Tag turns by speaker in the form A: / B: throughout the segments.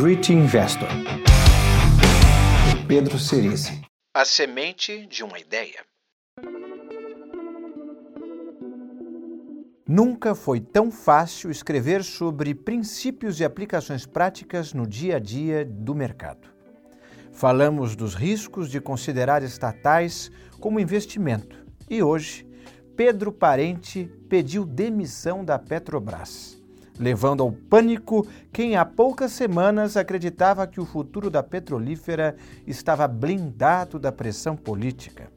A: Great Investor. Pedro Cerise.
B: A semente de uma ideia.
C: Nunca foi tão fácil escrever sobre princípios e aplicações práticas no dia a dia do mercado. Falamos dos riscos de considerar estatais como investimento e hoje Pedro Parente pediu demissão da Petrobras levando ao pânico quem há poucas semanas acreditava que o futuro da petrolífera estava blindado da pressão política.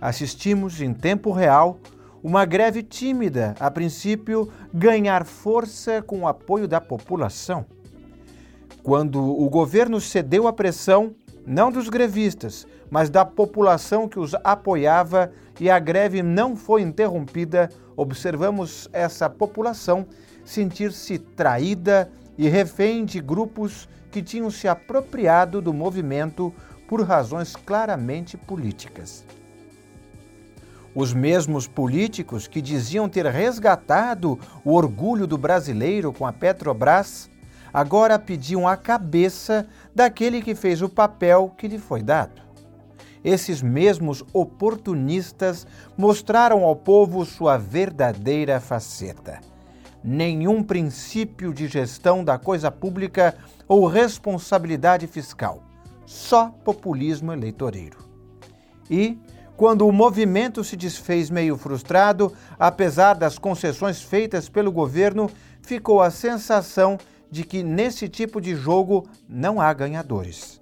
C: Assistimos em tempo real uma greve tímida, a princípio, ganhar força com o apoio da população. Quando o governo cedeu à pressão, não dos grevistas, mas da população que os apoiava e a greve não foi interrompida, observamos essa população sentir-se traída e refém de grupos que tinham se apropriado do movimento por razões claramente políticas. Os mesmos políticos que diziam ter resgatado o orgulho do brasileiro com a Petrobras agora pediam a cabeça daquele que fez o papel que lhe foi dado. Esses mesmos oportunistas mostraram ao povo sua verdadeira faceta nenhum princípio de gestão da coisa pública ou responsabilidade fiscal, só populismo eleitoreiro. E, quando o movimento se desfez meio frustrado, apesar das concessões feitas pelo governo, ficou a sensação de que nesse tipo de jogo não há ganhadores.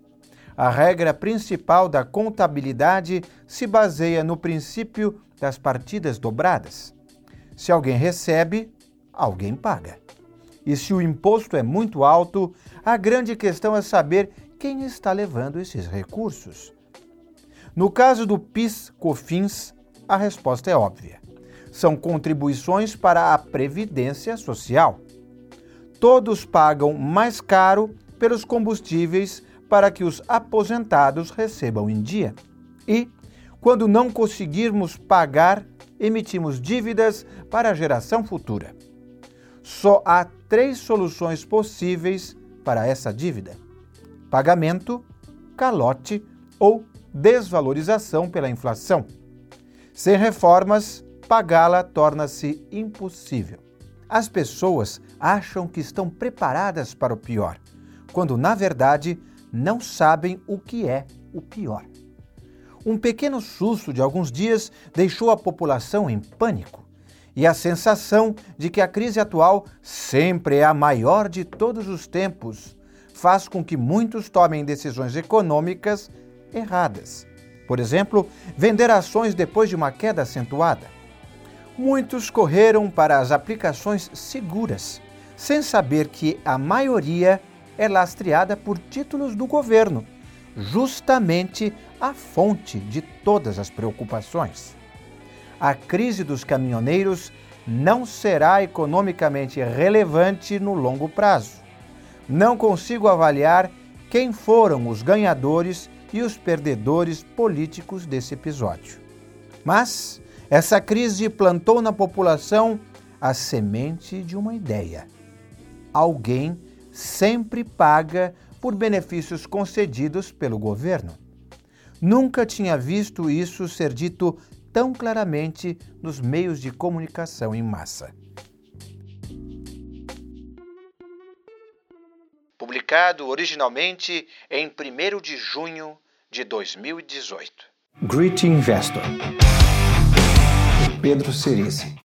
C: A regra principal da contabilidade se baseia no princípio das partidas dobradas. Se alguém recebe, alguém paga. E se o imposto é muito alto, a grande questão é saber quem está levando esses recursos. No caso do PIS/COFINS, a resposta é óbvia. São contribuições para a previdência social. Todos pagam mais caro pelos combustíveis para que os aposentados recebam em dia. E, quando não conseguirmos pagar, emitimos dívidas para a geração futura. Só há três soluções possíveis para essa dívida: pagamento, calote ou desvalorização pela inflação. Sem reformas, pagá-la torna-se impossível. As pessoas acham que estão preparadas para o pior, quando na verdade não sabem o que é o pior. Um pequeno susto de alguns dias deixou a população em pânico e a sensação de que a crise atual sempre é a maior de todos os tempos faz com que muitos tomem decisões econômicas erradas. Por exemplo, vender ações depois de uma queda acentuada. Muitos correram para as aplicações seguras, sem saber que a maioria é lastreada por títulos do governo, justamente a fonte de todas as preocupações a crise dos caminhoneiros não será economicamente relevante no longo prazo. Não consigo avaliar quem foram os ganhadores e os perdedores políticos desse episódio. Mas essa crise plantou na população a semente de uma ideia. Alguém sempre paga por benefícios concedidos pelo governo. Nunca tinha visto isso ser dito tão claramente nos meios de comunicação em massa.
B: Publicado originalmente em 1 de junho de 2018.
A: Great Investor. Pedro Cerise.